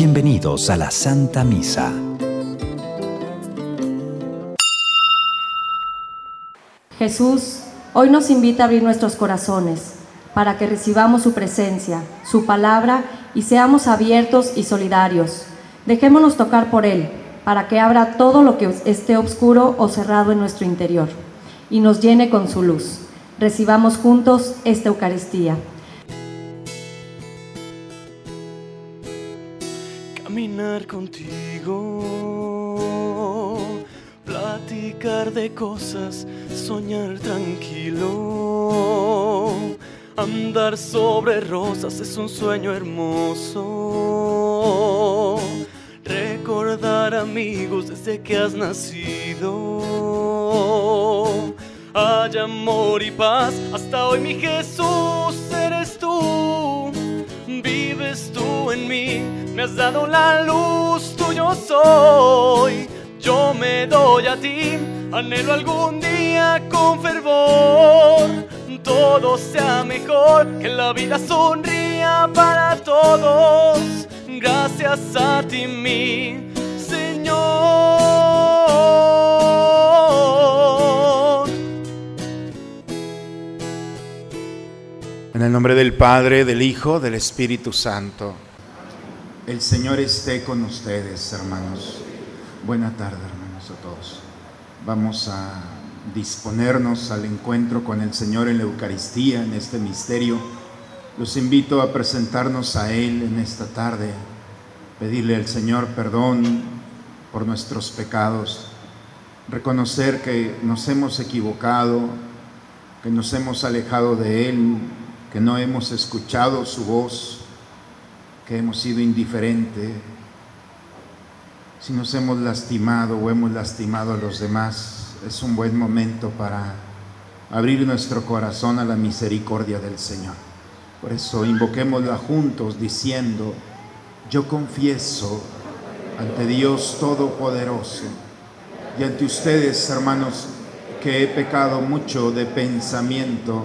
Bienvenidos a la Santa Misa. Jesús hoy nos invita a abrir nuestros corazones para que recibamos su presencia, su palabra y seamos abiertos y solidarios. Dejémonos tocar por Él para que abra todo lo que esté oscuro o cerrado en nuestro interior y nos llene con su luz. Recibamos juntos esta Eucaristía. Caminar contigo, platicar de cosas, soñar tranquilo, andar sobre rosas es un sueño hermoso. Recordar amigos desde que has nacido. Hay amor y paz, hasta hoy mi Jesús eres tú. Vives tú en mí, me has dado la luz, tuyo soy. Yo me doy a ti, anhelo algún día con fervor. Todo sea mejor, que la vida sonría para todos. Gracias a ti, mi Señor. En el nombre del Padre, del Hijo, del Espíritu Santo. El Señor esté con ustedes, hermanos. Buena tarde, hermanos, a todos. Vamos a disponernos al encuentro con el Señor en la Eucaristía, en este misterio. Los invito a presentarnos a Él en esta tarde, pedirle al Señor perdón por nuestros pecados, reconocer que nos hemos equivocado, que nos hemos alejado de Él, que no hemos escuchado su voz, que hemos sido indiferentes, si nos hemos lastimado o hemos lastimado a los demás, es un buen momento para abrir nuestro corazón a la misericordia del Señor. Por eso invoquémosla juntos diciendo, yo confieso ante Dios Todopoderoso y ante ustedes, hermanos, que he pecado mucho de pensamiento,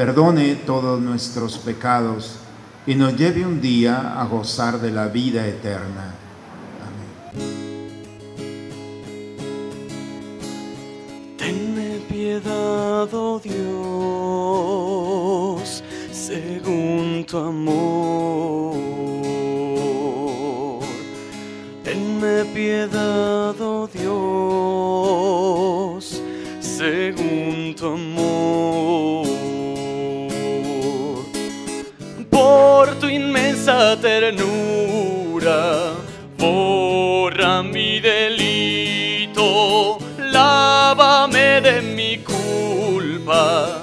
perdone todos nuestros pecados y nos lleve un día a gozar de la vida eterna. Tenme piedad, oh Dios, según tu amor. Tenme piedad, oh ternura, borra mi delito, lávame de mi culpa,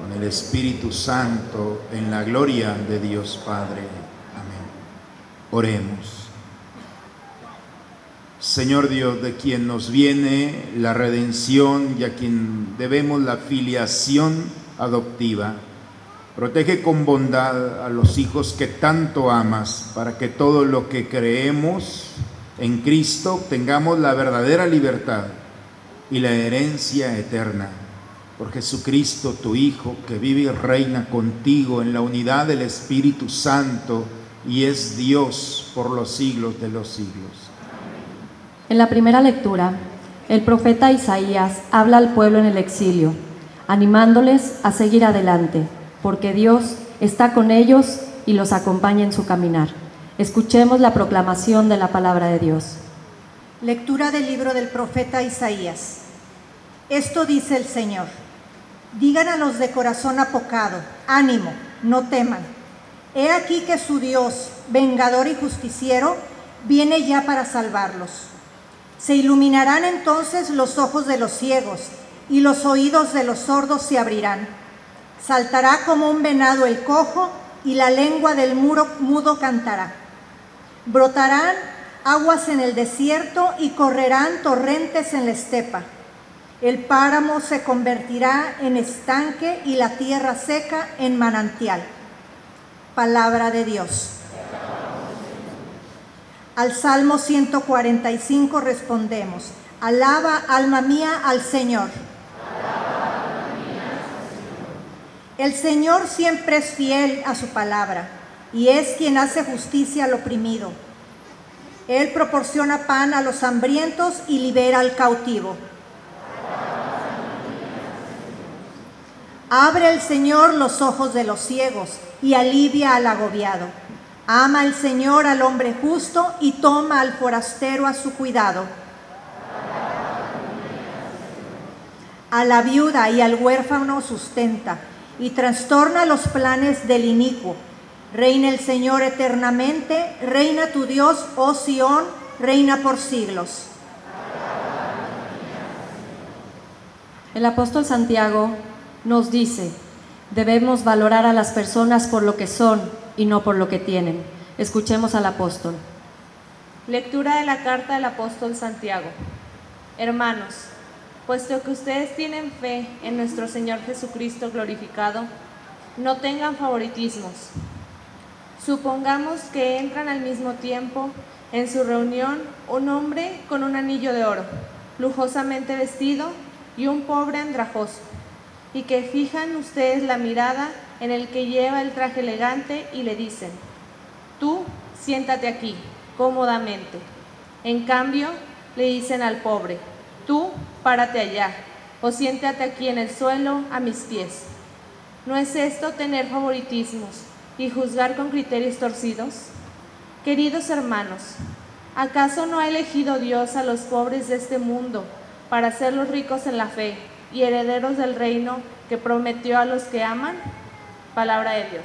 con el Espíritu Santo, en la gloria de Dios Padre. Amén. Oremos. Señor Dios, de quien nos viene la redención y a quien debemos la filiación adoptiva, protege con bondad a los hijos que tanto amas, para que todo lo que creemos en Cristo tengamos la verdadera libertad y la herencia eterna. Por Jesucristo, tu Hijo, que vive y reina contigo en la unidad del Espíritu Santo y es Dios por los siglos de los siglos. En la primera lectura, el profeta Isaías habla al pueblo en el exilio, animándoles a seguir adelante, porque Dios está con ellos y los acompaña en su caminar. Escuchemos la proclamación de la palabra de Dios. Lectura del libro del profeta Isaías. Esto dice el Señor. Digan a los de corazón apocado, ánimo, no teman. He aquí que su Dios, vengador y justiciero, viene ya para salvarlos. Se iluminarán entonces los ojos de los ciegos y los oídos de los sordos se abrirán. Saltará como un venado el cojo y la lengua del muro mudo cantará. Brotarán aguas en el desierto y correrán torrentes en la estepa. El páramo se convertirá en estanque y la tierra seca en manantial. Palabra de Dios. Al Salmo 145 respondemos, alaba alma mía al Señor. El Señor siempre es fiel a su palabra y es quien hace justicia al oprimido. Él proporciona pan a los hambrientos y libera al cautivo. Abre el Señor los ojos de los ciegos y alivia al agobiado. Ama el Señor al hombre justo y toma al forastero a su cuidado. A la viuda y al huérfano sustenta y trastorna los planes del inicuo. Reina el Señor eternamente, reina tu Dios, oh Sión, reina por siglos. El apóstol Santiago nos dice, debemos valorar a las personas por lo que son y no por lo que tienen. Escuchemos al apóstol. Lectura de la carta del apóstol Santiago. Hermanos, puesto que ustedes tienen fe en nuestro Señor Jesucristo glorificado, no tengan favoritismos. Supongamos que entran al mismo tiempo en su reunión un hombre con un anillo de oro, lujosamente vestido, y un pobre andrajoso, y que fijan ustedes la mirada en el que lleva el traje elegante y le dicen, tú siéntate aquí, cómodamente. En cambio, le dicen al pobre, tú párate allá, o siéntate aquí en el suelo a mis pies. ¿No es esto tener favoritismos y juzgar con criterios torcidos? Queridos hermanos, ¿acaso no ha elegido Dios a los pobres de este mundo para hacerlos ricos en la fe y herederos del reino que prometió a los que aman? Palabra de Dios.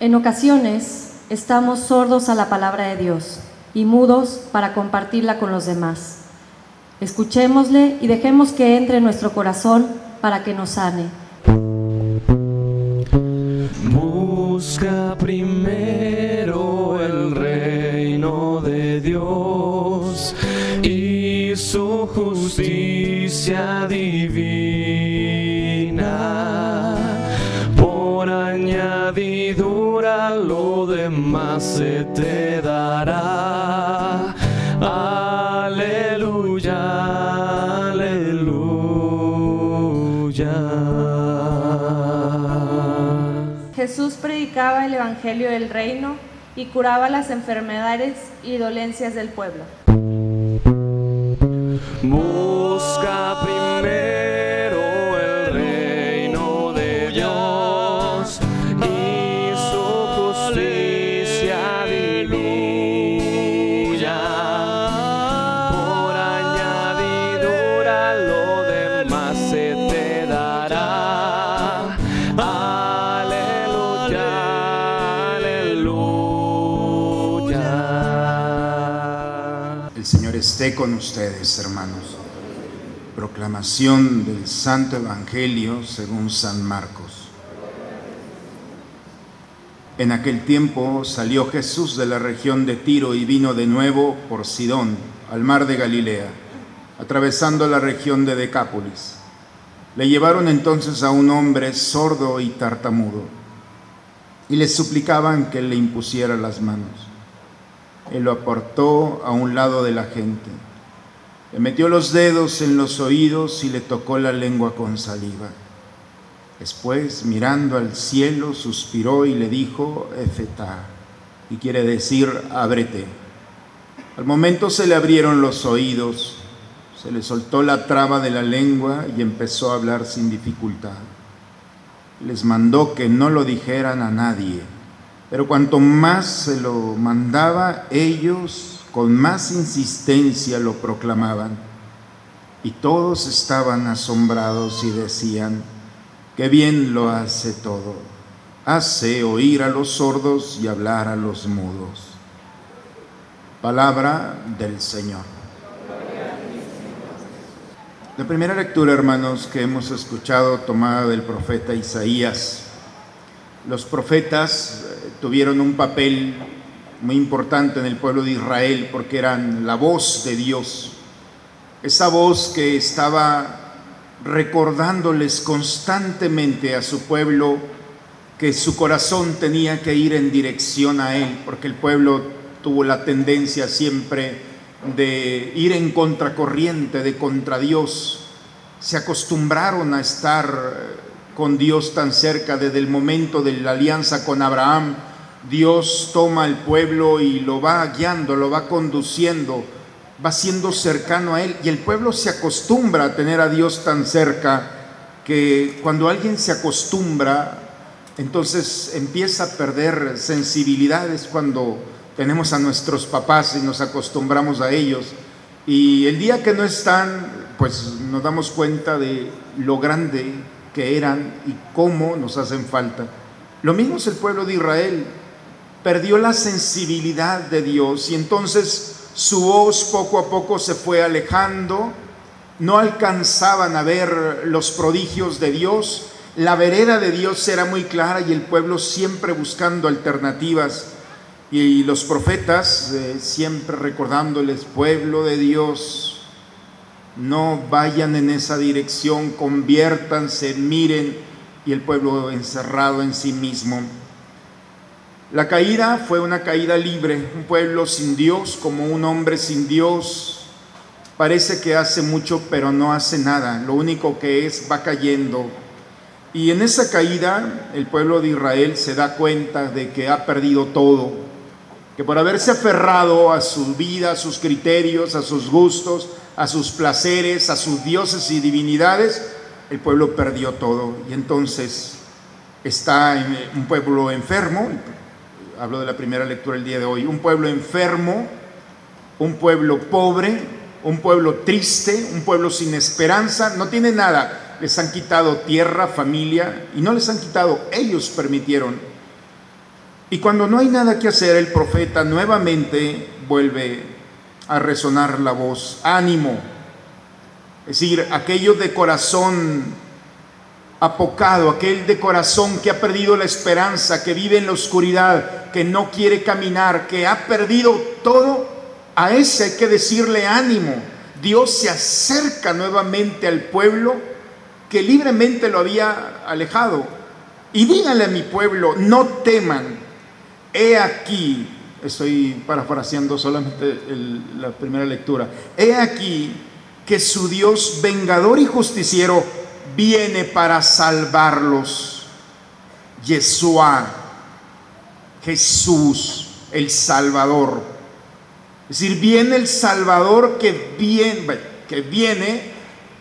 En ocasiones estamos sordos a la palabra de Dios y mudos para compartirla con los demás. Escuchémosle y dejemos que entre en nuestro corazón para que nos sane. Busca primero el reino de Dios y su justicia divina. Por añadidura lo demás se te dará. Aleluya, aleluya. Jesús predicaba el Evangelio del reino y curaba las enfermedades y dolencias del pueblo. Busca primero el reino de Dios y su justicia aleluya. Por añadidura lo demás se te dará. Aleluya, aleluya. Señor esté con ustedes. Proclamación del Santo Evangelio según San Marcos. En aquel tiempo salió Jesús de la región de Tiro y vino de nuevo por Sidón, al mar de Galilea, atravesando la región de Decápolis. Le llevaron entonces a un hombre sordo y tartamudo y le suplicaban que le impusiera las manos. Él lo apartó a un lado de la gente. Le metió los dedos en los oídos y le tocó la lengua con saliva. Después, mirando al cielo, suspiró y le dijo, Efetá, y quiere decir, ábrete. Al momento se le abrieron los oídos, se le soltó la traba de la lengua y empezó a hablar sin dificultad. Les mandó que no lo dijeran a nadie pero cuanto más se lo mandaba, ellos con más insistencia lo proclamaban. Y todos estaban asombrados y decían, qué bien lo hace todo. Hace oír a los sordos y hablar a los mudos. Palabra del Señor. La primera lectura, hermanos, que hemos escuchado tomada del profeta Isaías los profetas eh, tuvieron un papel muy importante en el pueblo de Israel porque eran la voz de Dios. Esa voz que estaba recordándoles constantemente a su pueblo que su corazón tenía que ir en dirección a Él, porque el pueblo tuvo la tendencia siempre de ir en contracorriente, de contra Dios. Se acostumbraron a estar con Dios tan cerca desde el momento de la alianza con Abraham. Dios toma al pueblo y lo va guiando, lo va conduciendo, va siendo cercano a Él. Y el pueblo se acostumbra a tener a Dios tan cerca que cuando alguien se acostumbra, entonces empieza a perder sensibilidades cuando tenemos a nuestros papás y nos acostumbramos a ellos. Y el día que no están, pues nos damos cuenta de lo grande que eran y cómo nos hacen falta. Lo mismo es el pueblo de Israel. Perdió la sensibilidad de Dios y entonces su voz poco a poco se fue alejando. No alcanzaban a ver los prodigios de Dios. La vereda de Dios era muy clara y el pueblo siempre buscando alternativas. Y los profetas eh, siempre recordándoles, pueblo de Dios, no vayan en esa dirección, conviértanse, miren, y el pueblo encerrado en sí mismo. La caída fue una caída libre, un pueblo sin Dios, como un hombre sin Dios. Parece que hace mucho, pero no hace nada. Lo único que es va cayendo. Y en esa caída el pueblo de Israel se da cuenta de que ha perdido todo, que por haberse aferrado a su vida, a sus criterios, a sus gustos, a sus placeres, a sus dioses y divinidades, el pueblo perdió todo. Y entonces está un pueblo enfermo, hablo de la primera lectura el día de hoy, un pueblo enfermo, un pueblo pobre, un pueblo triste, un pueblo sin esperanza, no tiene nada. Les han quitado tierra, familia, y no les han quitado, ellos permitieron. Y cuando no hay nada que hacer, el profeta nuevamente vuelve a resonar la voz, ánimo. Es decir, aquello de corazón apocado, aquel de corazón que ha perdido la esperanza, que vive en la oscuridad, que no quiere caminar, que ha perdido todo, a ese hay que decirle ánimo. Dios se acerca nuevamente al pueblo que libremente lo había alejado. Y díganle a mi pueblo, no teman, he aquí, estoy parafraseando solamente la primera lectura. He aquí que su Dios vengador y justiciero viene para salvarlos. Yeshua, Jesús, el Salvador. Es decir, viene el Salvador que viene, que viene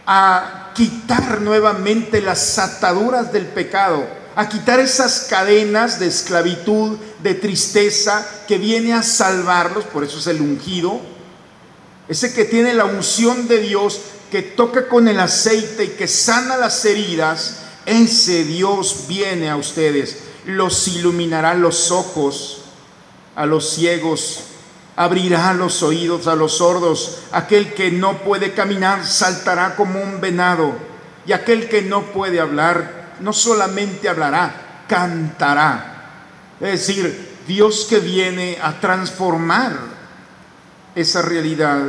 a quitar nuevamente las ataduras del pecado a quitar esas cadenas de esclavitud, de tristeza que viene a salvarlos, por eso es el ungido, ese que tiene la unción de Dios, que toca con el aceite y que sana las heridas, ese Dios viene a ustedes, los iluminará los ojos a los ciegos, abrirá los oídos a los sordos, aquel que no puede caminar saltará como un venado, y aquel que no puede hablar no solamente hablará, cantará. Es decir, Dios que viene a transformar esa realidad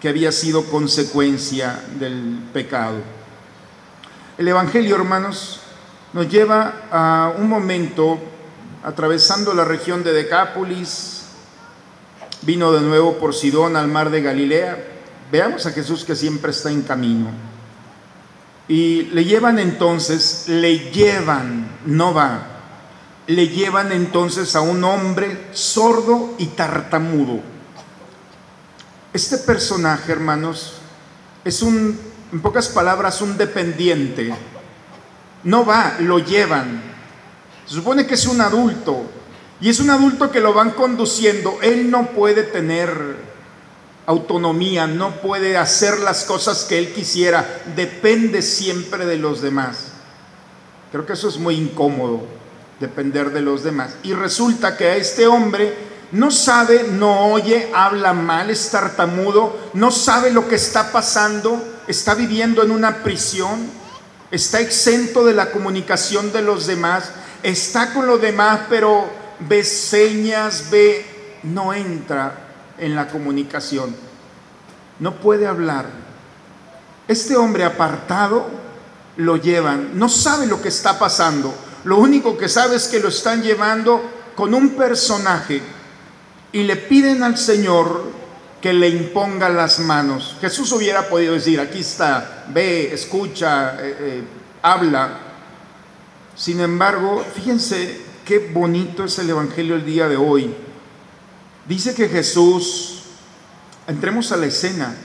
que había sido consecuencia del pecado. El Evangelio, hermanos, nos lleva a un momento atravesando la región de Decápolis, vino de nuevo por Sidón al mar de Galilea. Veamos a Jesús que siempre está en camino. Y le llevan entonces, le llevan, no va, le llevan entonces a un hombre sordo y tartamudo. Este personaje, hermanos, es un, en pocas palabras, un dependiente. No va, lo llevan. Se supone que es un adulto. Y es un adulto que lo van conduciendo. Él no puede tener autonomía, no puede hacer las cosas que él quisiera. Depende siempre de los demás. Creo que eso es muy incómodo depender de los demás. Y resulta que a este hombre no sabe, no oye, habla mal, es tartamudo, no sabe lo que está pasando, está viviendo en una prisión, está exento de la comunicación de los demás, está con los demás, pero ve señas, ve, no entra en la comunicación, no puede hablar. Este hombre apartado lo llevan, no sabe lo que está pasando lo único que sabe es que lo están llevando con un personaje y le piden al Señor que le imponga las manos. Jesús hubiera podido decir, aquí está, ve, escucha, eh, eh, habla. Sin embargo, fíjense qué bonito es el Evangelio el día de hoy. Dice que Jesús, entremos a la escena,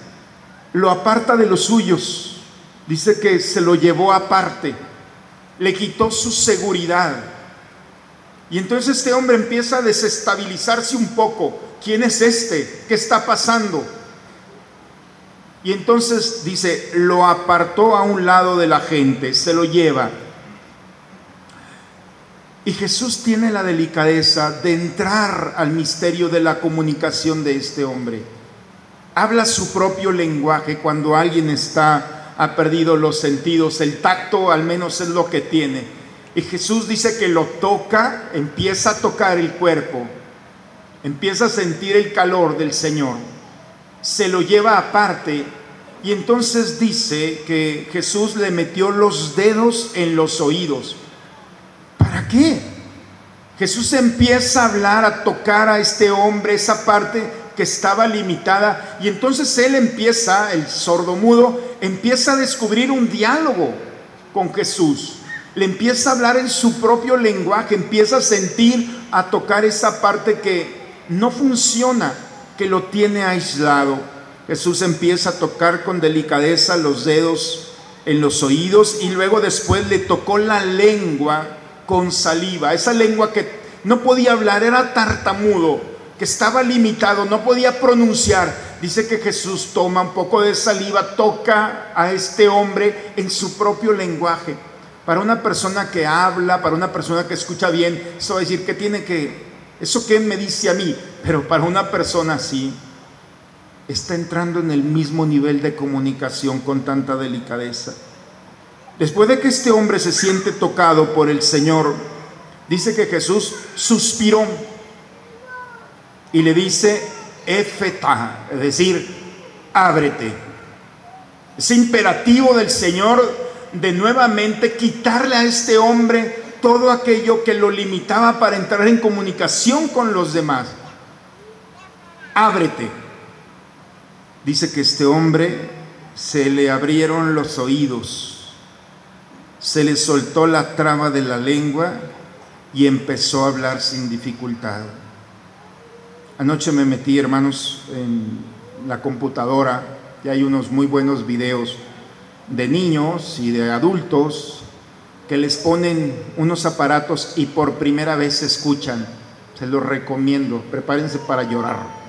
lo aparta de los suyos. Dice que se lo llevó aparte le quitó su seguridad. Y entonces este hombre empieza a desestabilizarse un poco. ¿Quién es este? ¿Qué está pasando? Y entonces dice, lo apartó a un lado de la gente, se lo lleva. Y Jesús tiene la delicadeza de entrar al misterio de la comunicación de este hombre. Habla su propio lenguaje cuando alguien está ha perdido los sentidos, el tacto al menos es lo que tiene. Y Jesús dice que lo toca, empieza a tocar el cuerpo, empieza a sentir el calor del Señor, se lo lleva aparte y entonces dice que Jesús le metió los dedos en los oídos. ¿Para qué? Jesús empieza a hablar, a tocar a este hombre esa parte que estaba limitada y entonces él empieza, el sordomudo, empieza a descubrir un diálogo con Jesús. Le empieza a hablar en su propio lenguaje, empieza a sentir, a tocar esa parte que no funciona, que lo tiene aislado. Jesús empieza a tocar con delicadeza los dedos en los oídos y luego después le tocó la lengua con saliva. Esa lengua que no podía hablar, era tartamudo, que estaba limitado, no podía pronunciar dice que Jesús toma un poco de saliva, toca a este hombre en su propio lenguaje. Para una persona que habla, para una persona que escucha bien, eso va a decir que tiene que, eso que me dice a mí, pero para una persona así, está entrando en el mismo nivel de comunicación con tanta delicadeza. Después de que este hombre se siente tocado por el Señor, dice que Jesús suspiró y le dice, efeta, es decir, ábrete. Es imperativo del Señor de nuevamente quitarle a este hombre todo aquello que lo limitaba para entrar en comunicación con los demás. Ábrete. Dice que este hombre se le abrieron los oídos, se le soltó la trama de la lengua y empezó a hablar sin dificultad. Anoche me metí, hermanos, en la computadora y hay unos muy buenos videos de niños y de adultos que les ponen unos aparatos y por primera vez se escuchan. Se los recomiendo, prepárense para llorar.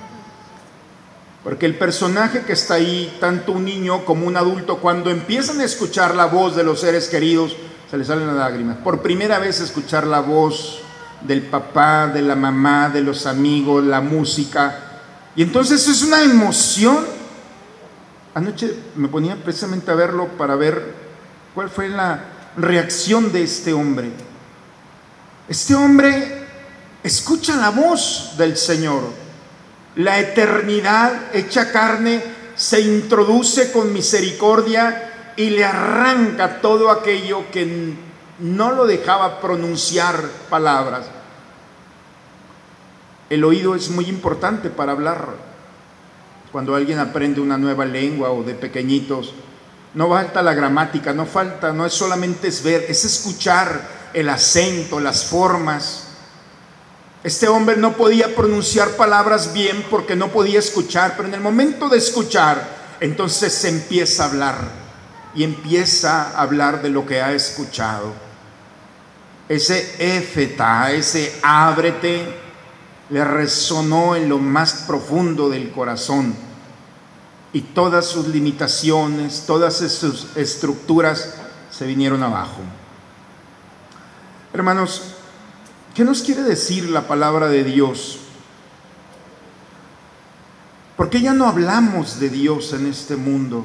Porque el personaje que está ahí, tanto un niño como un adulto, cuando empiezan a escuchar la voz de los seres queridos, se les salen las lágrimas. Por primera vez escuchar la voz del papá, de la mamá, de los amigos, la música, Y entonces es una emoción. Anoche me ponía precisamente a verlo para ver cuál fue la reacción de este hombre. Este hombre escucha la voz del Señor. La eternidad hecha carne se introduce con misericordia y le arranca todo aquello que no lo dejaba pronunciar palabras. El oído es muy importante para hablar. Cuando alguien aprende una nueva lengua o de pequeñitos, no falta la gramática, no falta, no es solamente es ver, es escuchar el acento, las formas. Este hombre no podía pronunciar palabras bien porque no podía escuchar, pero en el momento de escuchar, entonces se empieza a hablar y empieza a hablar de lo que ha escuchado. Ese éfeta, ese ábrete, le resonó en lo más profundo del corazón y todas sus limitaciones, todas sus estructuras se vinieron abajo. Hermanos, ¿qué nos quiere decir la palabra de Dios? ¿Por qué ya no hablamos de Dios en este mundo?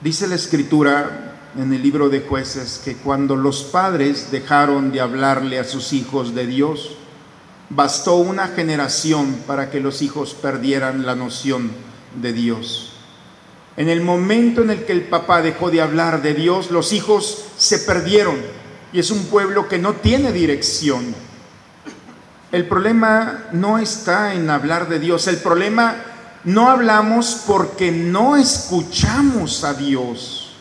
Dice la escritura en el libro de jueces que cuando los padres dejaron de hablarle a sus hijos de Dios, Bastó una generación para que los hijos perdieran la noción de Dios. En el momento en el que el papá dejó de hablar de Dios, los hijos se perdieron y es un pueblo que no tiene dirección. El problema no está en hablar de Dios, el problema no hablamos porque no escuchamos a Dios.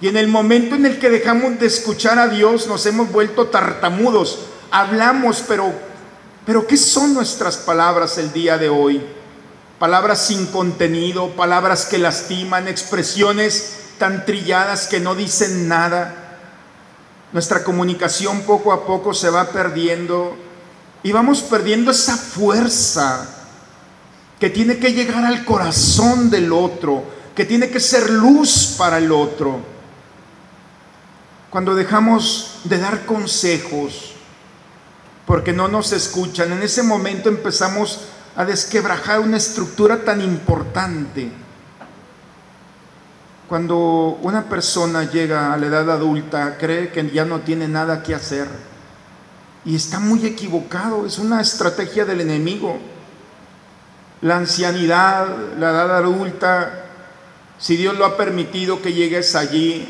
Y en el momento en el que dejamos de escuchar a Dios nos hemos vuelto tartamudos. Hablamos pero pero ¿qué son nuestras palabras el día de hoy? Palabras sin contenido, palabras que lastiman, expresiones tan trilladas que no dicen nada. Nuestra comunicación poco a poco se va perdiendo y vamos perdiendo esa fuerza que tiene que llegar al corazón del otro, que tiene que ser luz para el otro. Cuando dejamos de dar consejos, porque no nos escuchan. En ese momento empezamos a desquebrajar una estructura tan importante. Cuando una persona llega a la edad adulta, cree que ya no tiene nada que hacer y está muy equivocado, es una estrategia del enemigo. La ancianidad, la edad adulta, si Dios lo ha permitido que llegues allí,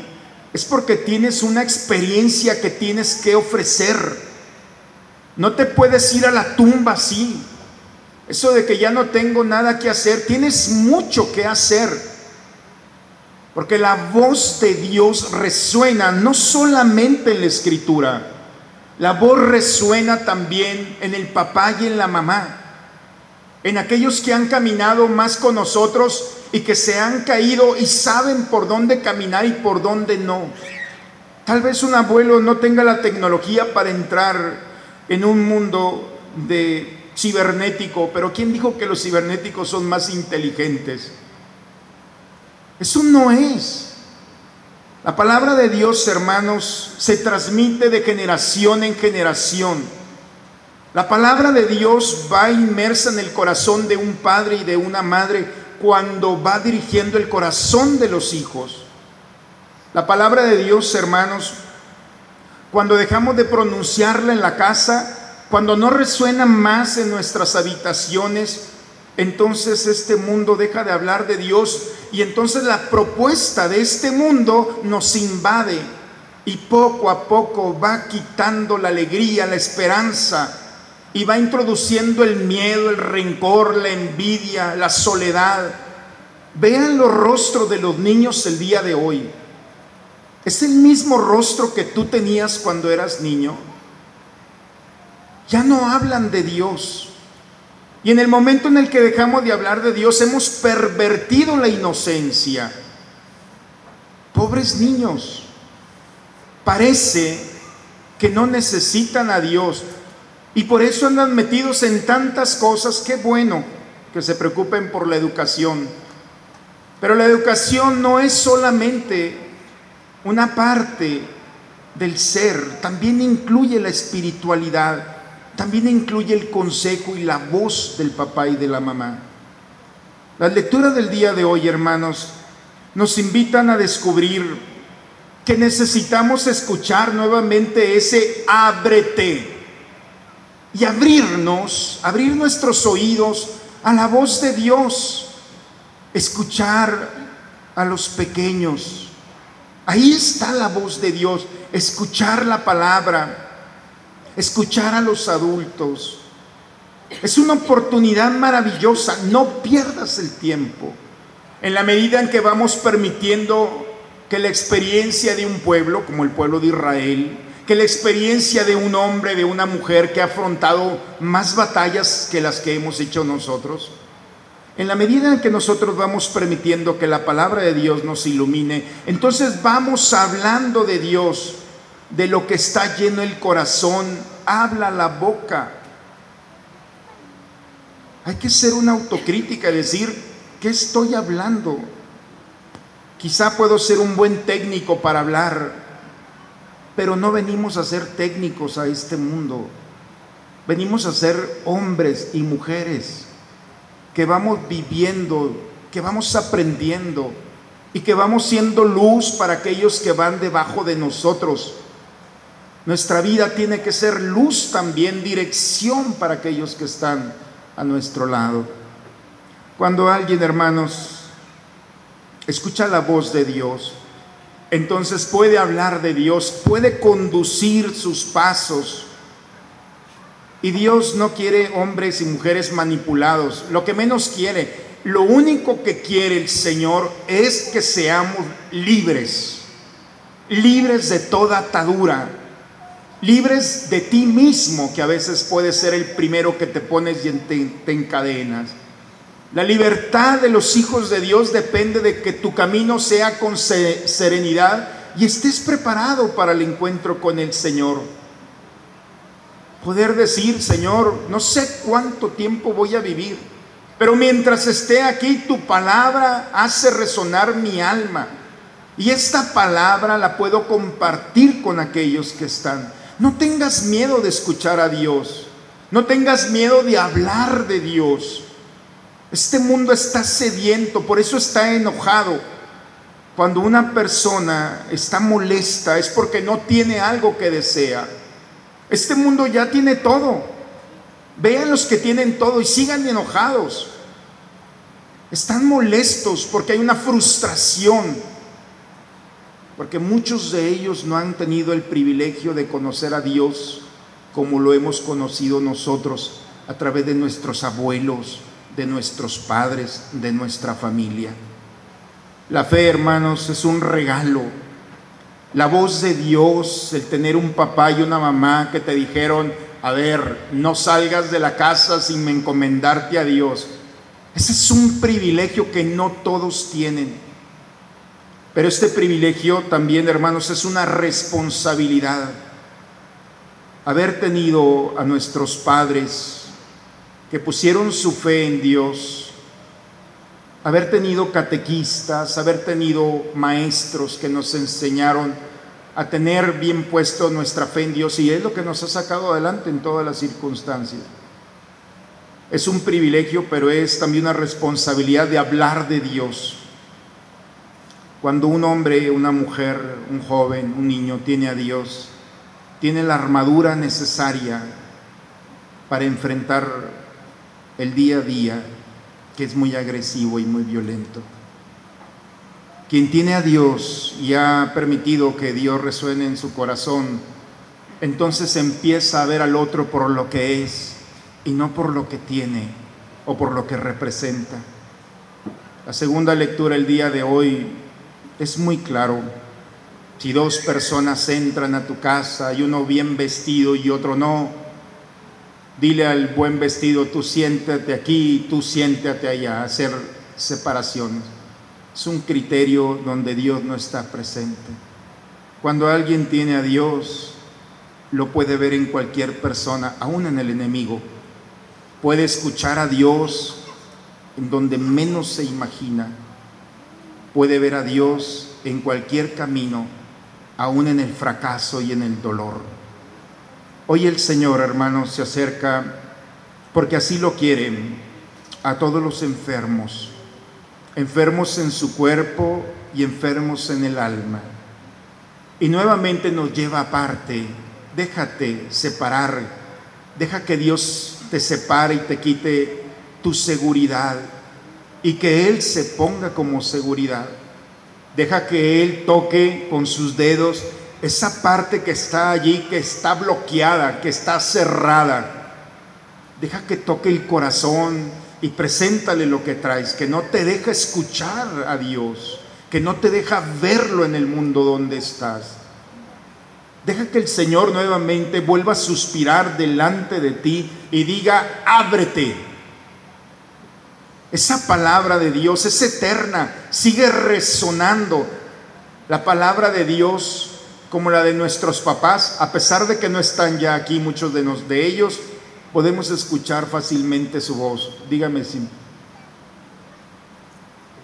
es porque tienes una experiencia que tienes que ofrecer no te puedes ir a la tumba así. Eso de que ya no tengo nada que hacer, tienes mucho que hacer. Porque la voz de Dios resuena no solamente en la escritura, la voz resuena también en el papá y en la mamá, en aquellos que han caminado más con nosotros y que se han caído y saben por dónde caminar y por dónde no. Tal vez un abuelo no tenga la tecnología para entrar en un mundo de cibernético, pero ¿quién dijo que los cibernéticos son más inteligentes? Eso no es. La palabra de Dios, hermanos, se transmite de generación en generación. La palabra de Dios va inmersa en el corazón de un padre y de una madre cuando va dirigiendo el corazón de los hijos. La palabra de Dios, hermanos, cuando dejamos de pronunciarla en la casa, cuando no resuena más en nuestras habitaciones, entonces este mundo deja de hablar de Dios y entonces la propuesta de este mundo nos invade y poco a poco va quitando la alegría, la esperanza y va introduciendo el miedo, el rencor, la envidia, la soledad. Vean los rostros de los niños el día de hoy. ¿Es el mismo rostro que tú tenías cuando eras niño? Ya no hablan de Dios. Y en el momento en el que dejamos de hablar de Dios, hemos pervertido la inocencia. Pobres niños, parece que no necesitan a Dios y por eso andan metidos en tantas cosas. Qué bueno que se preocupen por la educación. Pero la educación no es solamente una parte del ser, también incluye la espiritualidad. también incluye el consejo y la voz del papá y de la mamá. Las lecturas del día de hoy, hermanos, nos invitan a descubrir que necesitamos escuchar nuevamente ese ábrete y abrirnos, abrir nuestros oídos a la voz de Dios, escuchar a los pequeños. Ahí está la voz de Dios, escuchar la palabra, escuchar a los adultos. Es una oportunidad maravillosa, no pierdas el tiempo. En la medida en que vamos permitiendo que la experiencia de un pueblo, como el pueblo de Israel, que la experiencia de un hombre, de una mujer que ha afrontado más batallas que las que hemos hecho nosotros, en la medida en que nosotros vamos permitiendo que la palabra de Dios nos ilumine, entonces vamos hablando de Dios, de lo que está lleno el corazón, habla la boca. Hay que ser una autocrítica y decir, ¿qué estoy hablando? Quizá puedo ser un buen técnico para hablar, pero no venimos a ser técnicos a este mundo. Venimos a ser hombres y mujeres que vamos viviendo, que vamos aprendiendo y que vamos siendo luz para aquellos que van debajo de nosotros. Nuestra vida tiene que ser luz también, dirección para aquellos que están a nuestro lado. Cuando alguien, hermanos, escucha la voz de Dios, entonces puede hablar de Dios, puede conducir sus pasos. Y Dios no quiere hombres y mujeres manipulados, lo que menos quiere, lo único que quiere el Señor es que seamos libres, libres de toda atadura, libres de ti mismo, que a veces puede ser el primero que te pones y te, te encadenas. La libertad de los hijos de Dios depende de que tu camino sea con serenidad y estés preparado para el encuentro con el Señor. Poder decir, Señor, no sé cuánto tiempo voy a vivir, pero mientras esté aquí, tu palabra hace resonar mi alma. Y esta palabra la puedo compartir con aquellos que están. No tengas miedo de escuchar a Dios. No tengas miedo de hablar de Dios. Este mundo está sediento, por eso está enojado. Cuando una persona está molesta es porque no tiene algo que desea. Este mundo ya tiene todo. Vean los que tienen todo y sigan enojados. Están molestos porque hay una frustración. Porque muchos de ellos no han tenido el privilegio de conocer a Dios como lo hemos conocido nosotros a través de nuestros abuelos, de nuestros padres, de nuestra familia. La fe, hermanos, es un regalo. La voz de Dios, el tener un papá y una mamá que te dijeron, a ver, no salgas de la casa sin encomendarte a Dios. Ese es un privilegio que no todos tienen. Pero este privilegio también, hermanos, es una responsabilidad. Haber tenido a nuestros padres, que pusieron su fe en Dios, haber tenido catequistas, haber tenido maestros que nos enseñaron a tener bien puesto nuestra fe en Dios y es lo que nos ha sacado adelante en todas las circunstancias. Es un privilegio, pero es también una responsabilidad de hablar de Dios. Cuando un hombre, una mujer, un joven, un niño tiene a Dios, tiene la armadura necesaria para enfrentar el día a día, que es muy agresivo y muy violento. Quien tiene a Dios y ha permitido que Dios resuene en su corazón, entonces empieza a ver al otro por lo que es y no por lo que tiene o por lo que representa. La segunda lectura el día de hoy es muy claro. Si dos personas entran a tu casa y uno bien vestido y otro no, Dile al buen vestido, tú siéntate aquí, tú siéntate allá, hacer separaciones. Es un criterio donde Dios no está presente. Cuando alguien tiene a Dios, lo puede ver en cualquier persona, aún en el enemigo. Puede escuchar a Dios en donde menos se imagina. Puede ver a Dios en cualquier camino, aún en el fracaso y en el dolor. Hoy el Señor, hermanos, se acerca porque así lo quieren a todos los enfermos, enfermos en su cuerpo y enfermos en el alma. Y nuevamente nos lleva aparte, déjate separar, deja que Dios te separe y te quite tu seguridad y que Él se ponga como seguridad. Deja que Él toque con sus dedos esa parte que está allí, que está bloqueada, que está cerrada. Deja que toque el corazón y preséntale lo que traes, que no te deja escuchar a Dios, que no te deja verlo en el mundo donde estás. Deja que el Señor nuevamente vuelva a suspirar delante de ti y diga, ábrete. Esa palabra de Dios es eterna, sigue resonando. La palabra de Dios como la de nuestros papás, a pesar de que no están ya aquí muchos de, nos, de ellos, podemos escuchar fácilmente su voz. Dígame si.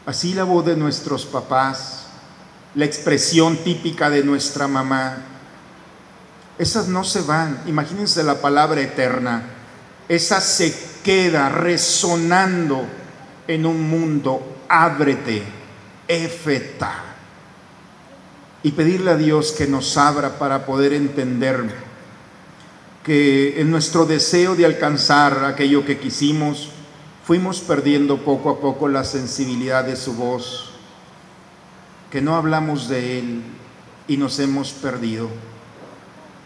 Así la voz de nuestros papás, la expresión típica de nuestra mamá, esas no se van. Imagínense la palabra eterna. Esa se queda resonando en un mundo. Ábrete, efeta y pedirle a Dios que nos abra para poder entender que en nuestro deseo de alcanzar aquello que quisimos, fuimos perdiendo poco a poco la sensibilidad de su voz, que no hablamos de Él y nos hemos perdido.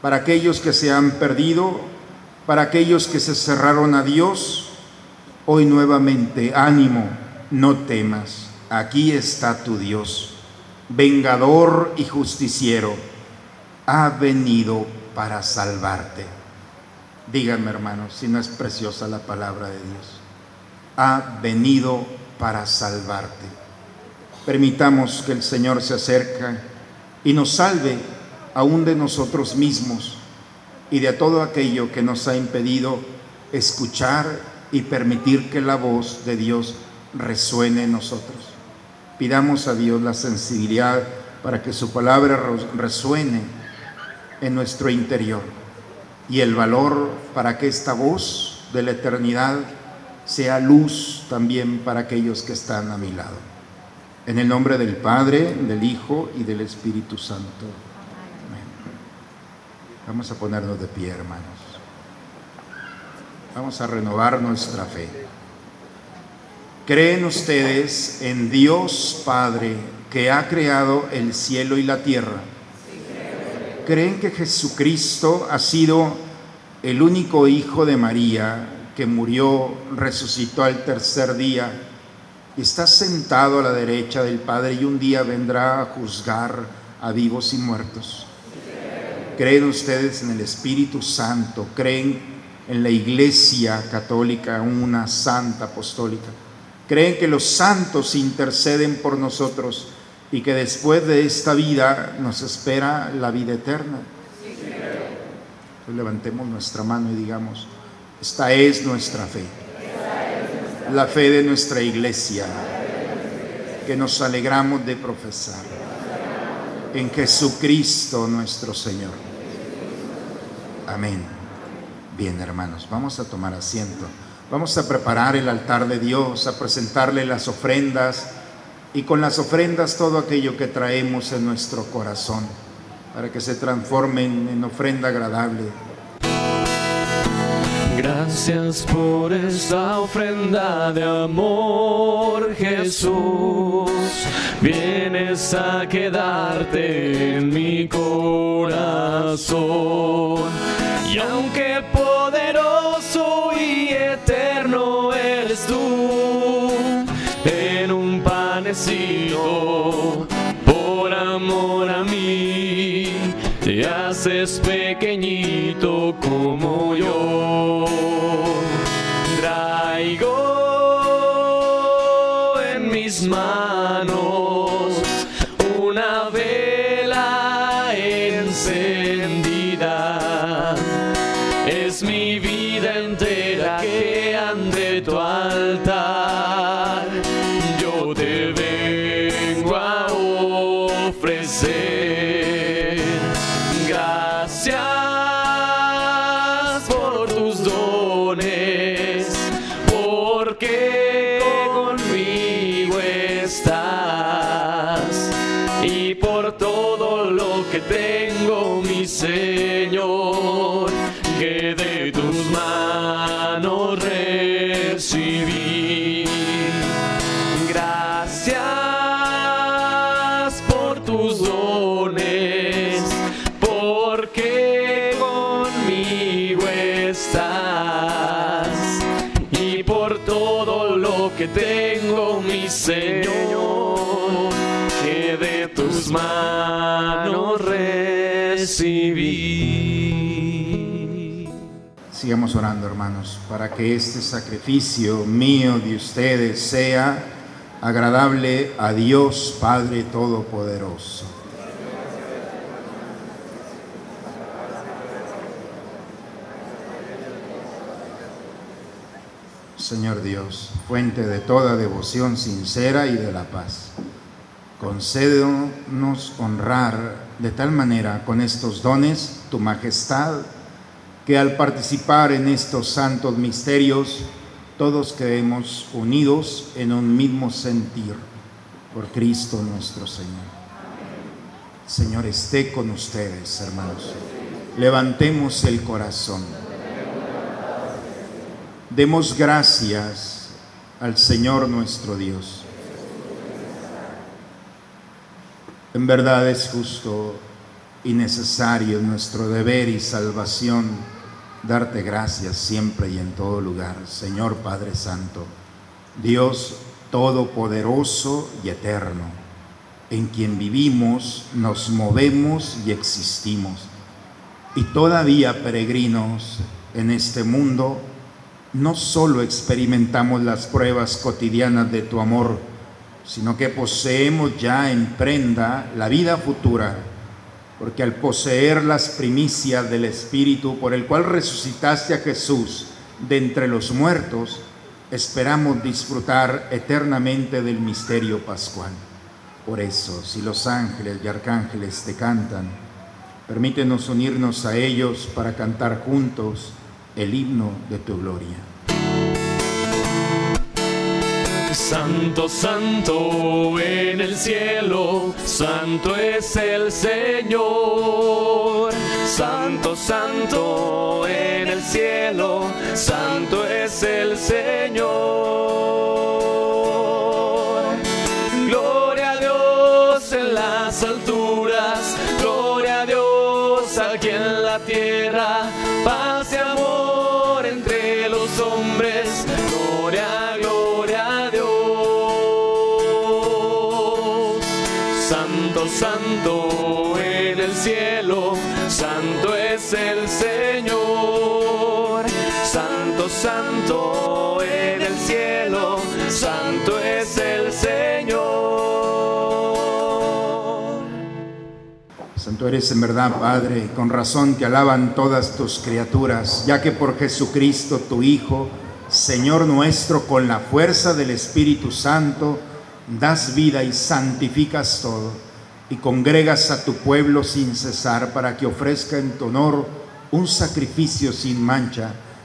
Para aquellos que se han perdido, para aquellos que se cerraron a Dios, hoy nuevamente, ánimo, no temas, aquí está tu Dios vengador y justiciero, ha venido para salvarte. Díganme, hermanos, si no es preciosa la palabra de Dios. Ha venido para salvarte. Permitamos que el Señor se acerque y nos salve aún de nosotros mismos y de todo aquello que nos ha impedido escuchar y permitir que la voz de Dios resuene en nosotros. Pidamos a Dios la sensibilidad para que su palabra resuene en nuestro interior y el valor para que esta voz de la eternidad sea luz también para aquellos que están a mi lado. En el nombre del Padre, del Hijo y del Espíritu Santo. Vamos a ponernos de pie, hermanos. Vamos a renovar nuestra fe. ¿Creen ustedes en Dios Padre que ha creado el cielo y la tierra? ¿Creen que Jesucristo ha sido el único hijo de María que murió, resucitó al tercer día está sentado a la derecha del Padre y un día vendrá a juzgar a vivos y muertos? ¿Creen ustedes en el Espíritu Santo? ¿Creen en la Iglesia Católica, una santa apostólica? creen que los santos interceden por nosotros y que después de esta vida nos espera la vida eterna. levantemos nuestra mano y digamos, esta es nuestra fe, la fe de nuestra iglesia, que nos alegramos de profesar en Jesucristo nuestro Señor. Amén. Bien, hermanos, vamos a tomar asiento. Vamos a preparar el altar de Dios, a presentarle las ofrendas y con las ofrendas todo aquello que traemos en nuestro corazón para que se transformen en ofrenda agradable. Gracias por esta ofrenda de amor, Jesús. Vienes a quedarte en mi corazón. Y aunque haces pequeñito como yo. Traigo en mis manos Orando, hermanos, para que este sacrificio mío de ustedes sea agradable a Dios Padre Todopoderoso. Señor Dios, fuente de toda devoción sincera y de la paz, concédenos honrar de tal manera con estos dones tu majestad, que al participar en estos santos misterios, todos quedemos unidos en un mismo sentir por Cristo nuestro Señor. Señor, esté con ustedes, hermanos. Levantemos el corazón. Demos gracias al Señor nuestro Dios. En verdad es justo y necesario nuestro deber y salvación darte gracias siempre y en todo lugar, Señor Padre Santo, Dios Todopoderoso y Eterno, en quien vivimos, nos movemos y existimos. Y todavía peregrinos en este mundo, no solo experimentamos las pruebas cotidianas de tu amor, sino que poseemos ya en prenda la vida futura, porque al poseer las primicias del Espíritu por el cual resucitaste a Jesús de entre los muertos, esperamos disfrutar eternamente del misterio pascual. Por eso, si los ángeles y arcángeles te cantan, permítenos unirnos a ellos para cantar juntos el himno de tu gloria. Santo, santo en el cielo, santo es el Señor. Santo, santo en el cielo, santo es el Señor. Santo, en el cielo, santo es el Señor. Santo eres en verdad, Padre, con razón te alaban todas tus criaturas, ya que por Jesucristo, tu Hijo, Señor nuestro, con la fuerza del Espíritu Santo, das vida y santificas todo, y congregas a tu pueblo sin cesar para que ofrezca en tu honor un sacrificio sin mancha,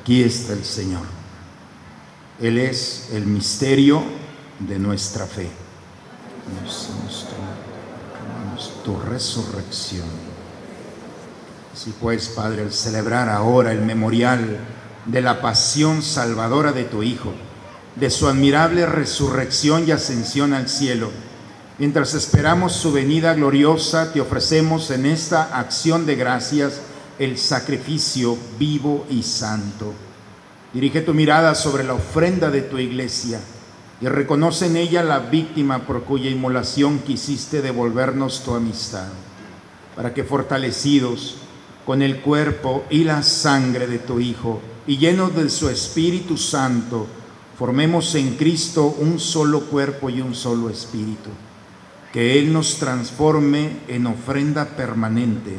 Aquí está el Señor. Él es el misterio de nuestra fe. tu resurrección. Así pues, Padre, al celebrar ahora el memorial de la pasión salvadora de tu Hijo, de su admirable resurrección y ascensión al cielo, mientras esperamos su venida gloriosa, te ofrecemos en esta acción de gracias el sacrificio vivo y santo. Dirige tu mirada sobre la ofrenda de tu iglesia y reconoce en ella la víctima por cuya inmolación quisiste devolvernos tu amistad, para que fortalecidos con el cuerpo y la sangre de tu Hijo y llenos de su Espíritu Santo, formemos en Cristo un solo cuerpo y un solo espíritu. Que Él nos transforme en ofrenda permanente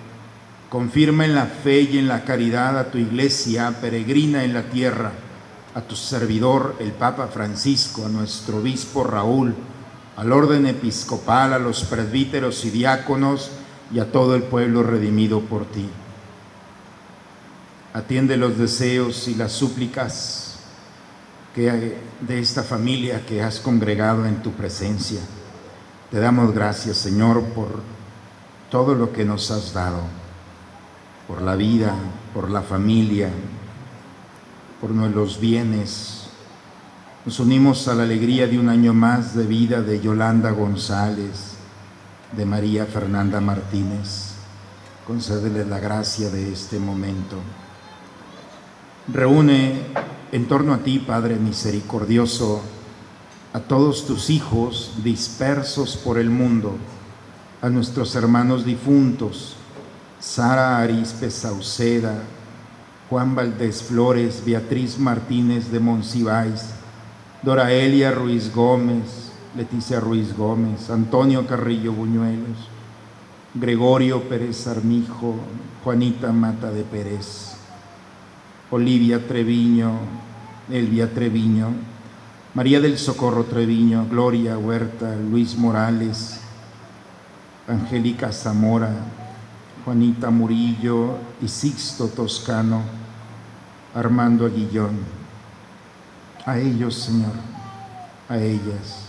Confirma en la fe y en la caridad a tu iglesia peregrina en la tierra, a tu servidor, el Papa Francisco, a nuestro obispo Raúl, al orden episcopal, a los presbíteros y diáconos y a todo el pueblo redimido por ti. Atiende los deseos y las súplicas que de esta familia que has congregado en tu presencia. Te damos gracias, Señor, por todo lo que nos has dado por la vida, por la familia, por los bienes. Nos unimos a la alegría de un año más de vida de Yolanda González, de María Fernanda Martínez. Concédele la gracia de este momento. Reúne en torno a ti, Padre misericordioso, a todos tus hijos dispersos por el mundo, a nuestros hermanos difuntos, Sara Arispe Sauceda, Juan Valdés Flores, Beatriz Martínez de Monsiváis, Doraelia Ruiz Gómez, Leticia Ruiz Gómez, Antonio Carrillo Buñuelos, Gregorio Pérez Armijo, Juanita Mata de Pérez, Olivia Treviño, Elvia Treviño, María del Socorro Treviño, Gloria Huerta, Luis Morales, Angélica Zamora, Juanita Murillo y Sixto Toscano, Armando Aguillón. A ellos, Señor, a ellas,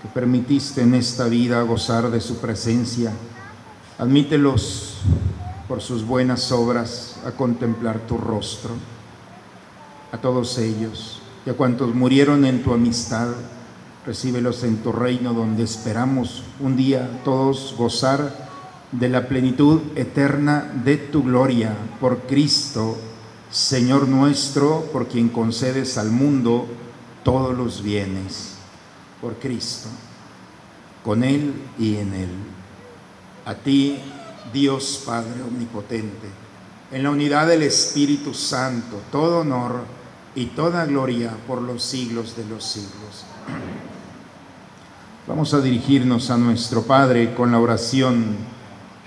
que permitiste en esta vida gozar de su presencia, admítelos por sus buenas obras a contemplar tu rostro. A todos ellos y a cuantos murieron en tu amistad, recíbelos en tu reino donde esperamos un día todos gozar de la plenitud eterna de tu gloria por Cristo, Señor nuestro, por quien concedes al mundo todos los bienes, por Cristo, con Él y en Él. A ti, Dios Padre Omnipotente, en la unidad del Espíritu Santo, todo honor y toda gloria por los siglos de los siglos. Vamos a dirigirnos a nuestro Padre con la oración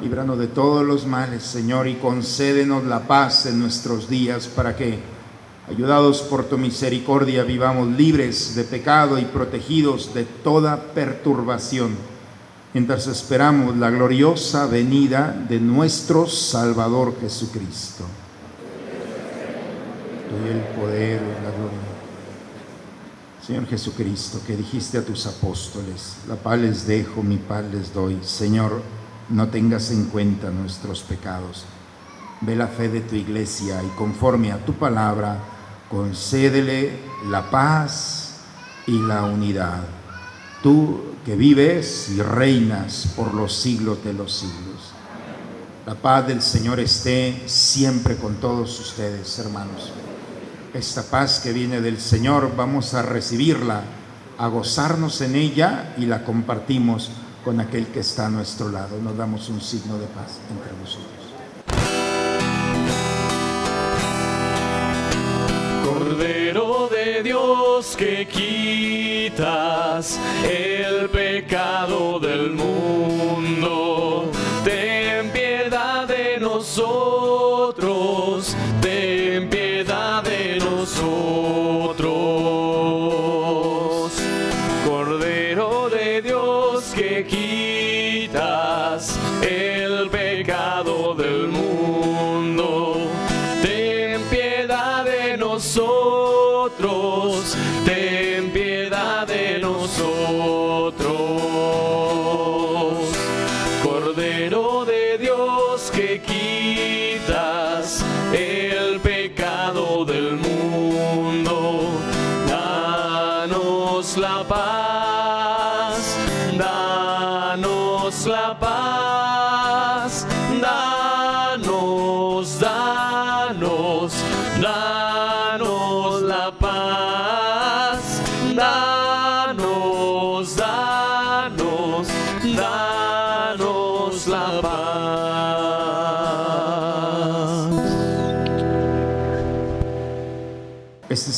líbranos de todos los males, Señor, y concédenos la paz en nuestros días para que, ayudados por tu misericordia, vivamos libres de pecado y protegidos de toda perturbación, mientras esperamos la gloriosa venida de nuestro Salvador Jesucristo. Tuyo el poder y la gloria. Señor Jesucristo, que dijiste a tus apóstoles, la paz les dejo, mi paz les doy. Señor, no tengas en cuenta nuestros pecados. Ve la fe de tu iglesia y conforme a tu palabra, concédele la paz y la unidad. Tú que vives y reinas por los siglos de los siglos. La paz del Señor esté siempre con todos ustedes, hermanos. Esta paz que viene del Señor, vamos a recibirla, a gozarnos en ella y la compartimos con aquel que está a nuestro lado. Nos damos un signo de paz entre nosotros. Cordero de Dios que quitas el pecado del mundo, ten piedad de nosotros,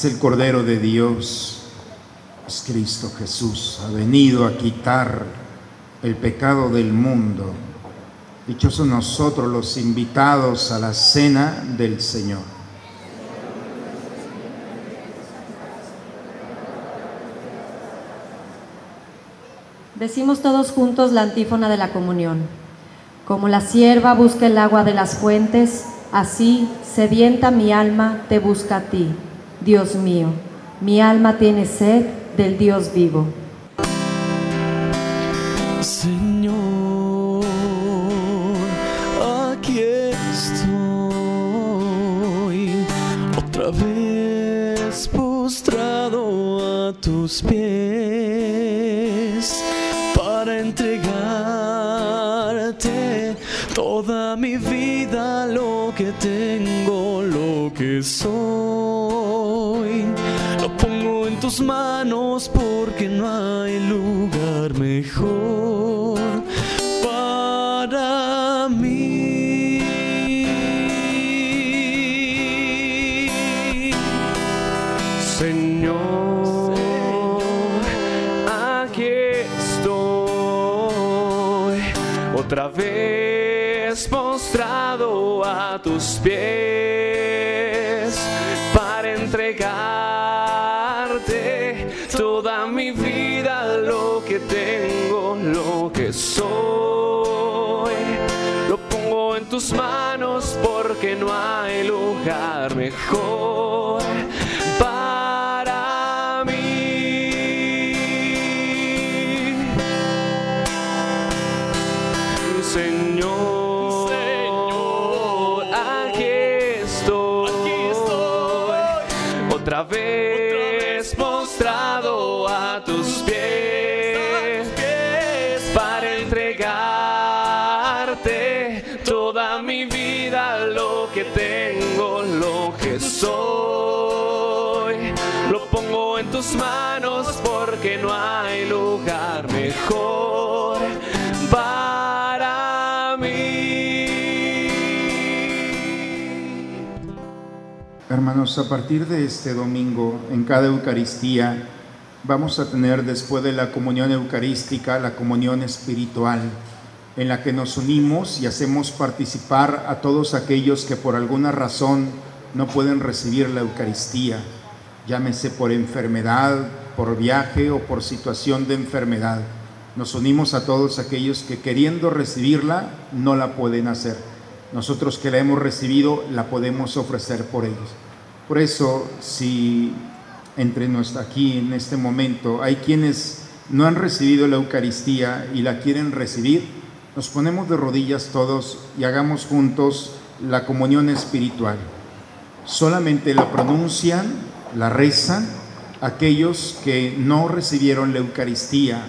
es el Cordero de Dios, es Cristo Jesús, ha venido a quitar el pecado del mundo. Dichosos nosotros los invitados a la cena del Señor. Decimos todos juntos la antífona de la comunión. Como la sierva busca el agua de las fuentes, así, sedienta mi alma, te busca a ti, Dios mío. Mi alma tiene sed del Dios vivo. Señor, aquí estoy otra vez postrado a tus pies para entregarte toda mi vida, lo que tengo, lo que soy. Tus manos porque no hay lugar mejor para mí. Señor, aquí estoy otra vez postrado a tus pies vez postrado a tus pies para entregarte toda mi vida, lo que tengo, lo que soy. Lo pongo en tus manos porque no hay lugar A partir de este domingo, en cada Eucaristía, vamos a tener después de la comunión eucarística, la comunión espiritual, en la que nos unimos y hacemos participar a todos aquellos que por alguna razón no pueden recibir la Eucaristía, llámese por enfermedad, por viaje o por situación de enfermedad. Nos unimos a todos aquellos que queriendo recibirla no la pueden hacer. Nosotros que la hemos recibido la podemos ofrecer por ellos. Por eso, si entre nosotros aquí en este momento hay quienes no han recibido la Eucaristía y la quieren recibir, nos ponemos de rodillas todos y hagamos juntos la comunión espiritual. Solamente la pronuncian, la rezan aquellos que no recibieron la Eucaristía.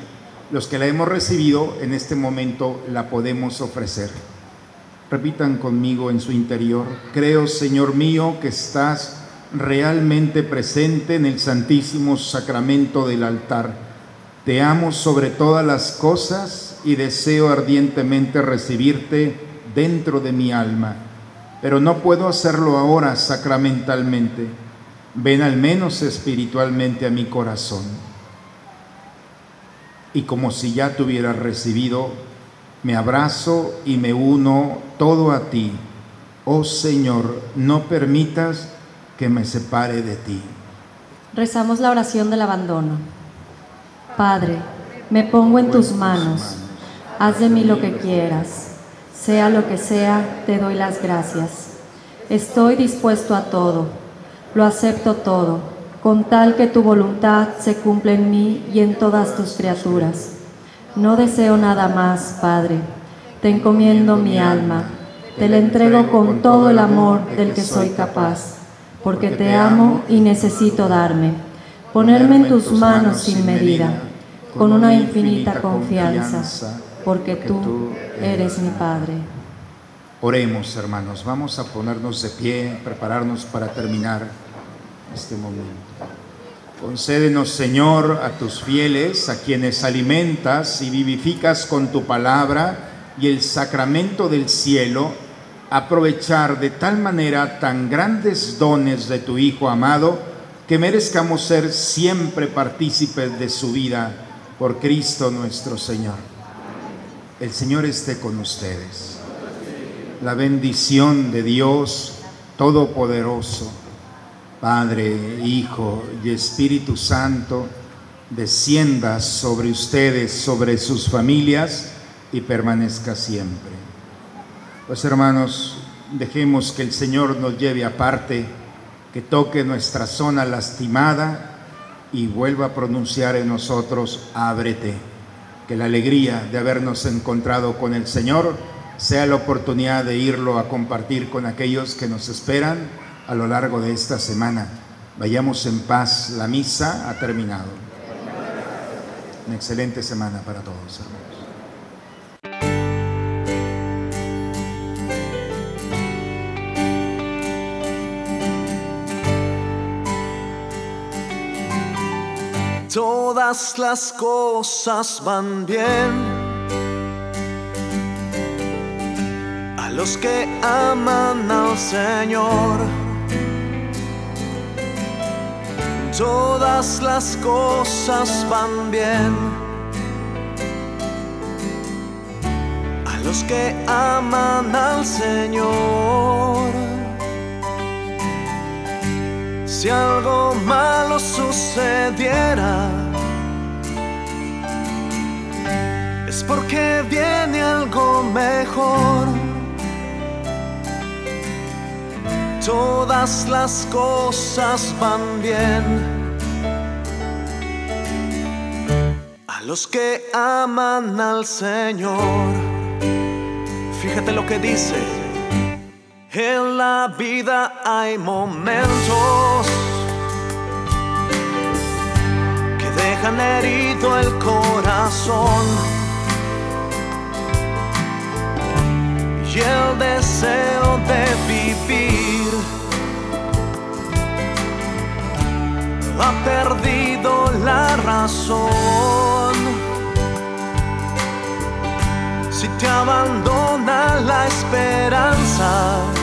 Los que la hemos recibido en este momento la podemos ofrecer. Repitan conmigo en su interior, creo Señor mío que estás realmente presente en el Santísimo Sacramento del altar. Te amo sobre todas las cosas y deseo ardientemente recibirte dentro de mi alma, pero no puedo hacerlo ahora sacramentalmente. Ven al menos espiritualmente a mi corazón. Y como si ya te hubieras recibido, me abrazo y me uno todo a ti. Oh Señor, no permitas que me separe de ti. Rezamos la oración del abandono. Padre, me pongo en tus manos. Haz de mí lo que quieras. Sea lo que sea, te doy las gracias. Estoy dispuesto a todo. Lo acepto todo, con tal que tu voluntad se cumpla en mí y en todas tus criaturas. No deseo nada más, Padre. Te encomiendo mi alma. Te la entrego con todo el amor del que soy capaz porque te amo y necesito darme, ponerme en tus manos sin medida, con una infinita confianza, porque tú eres mi Padre. Oremos, hermanos, vamos a ponernos de pie, prepararnos para terminar este momento. Concédenos, Señor, a tus fieles, a quienes alimentas y vivificas con tu palabra y el sacramento del cielo, aprovechar de tal manera tan grandes dones de tu Hijo amado, que merezcamos ser siempre partícipes de su vida por Cristo nuestro Señor. El Señor esté con ustedes. La bendición de Dios Todopoderoso, Padre, Hijo y Espíritu Santo, descienda sobre ustedes, sobre sus familias y permanezca siempre. Pues hermanos, dejemos que el Señor nos lleve aparte, que toque nuestra zona lastimada y vuelva a pronunciar en nosotros, ábrete. Que la alegría de habernos encontrado con el Señor sea la oportunidad de irlo a compartir con aquellos que nos esperan a lo largo de esta semana. Vayamos en paz, la misa ha terminado. Una excelente semana para todos, hermanos. Todas las cosas van bien. A los que aman al Señor, todas las cosas van bien. A los que aman al Señor. Si algo malo sucediera, es porque viene algo mejor. Todas las cosas van bien. A los que aman al Señor, fíjate lo que dice en la vida hay momentos que dejan herido el corazón y el deseo de vivir ha perdido la razón. Si te abandona la esperanza,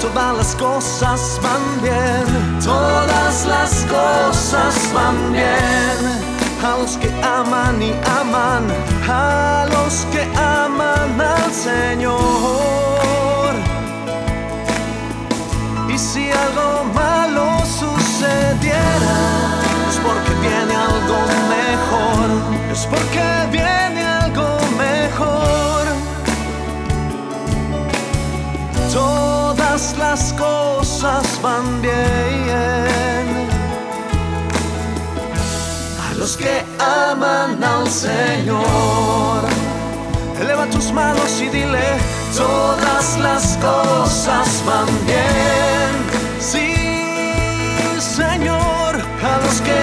Todas las cosas van bien. Todas las cosas van bien. A los que aman y aman, a los que aman al Señor. Y si algo malo sucediera, es porque viene algo mejor, es porque las cosas van bien. A los que aman al Señor, eleva tus manos y dile, todas las cosas van bien. Sí, Señor, a los que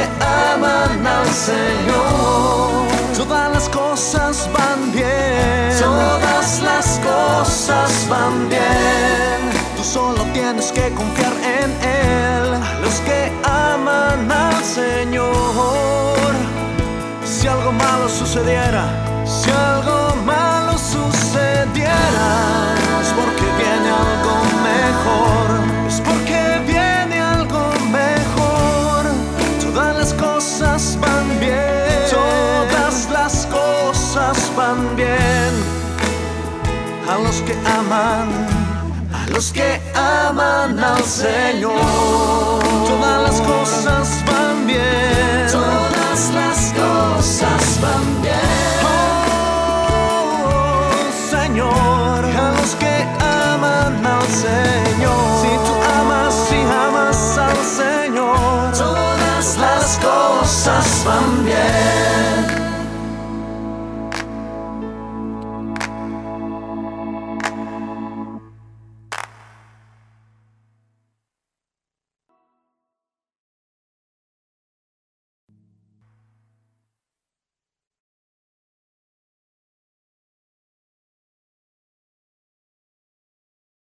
aman al Señor, todas las cosas van bien. Todas las cosas van bien. Solo tienes que confiar en Él. Los que aman al Señor. Si algo malo sucediera, si algo malo sucediera, es porque viene algo mejor, es porque viene algo mejor. Todas las cosas van bien, todas las cosas van bien. A los que aman, los que aman al Señor. Todas las cosas van bien. Todas las cosas van bien. Oh, oh, Señor, a los que aman al Señor. Si tú amas, si amas al Señor. Todas las cosas van bien.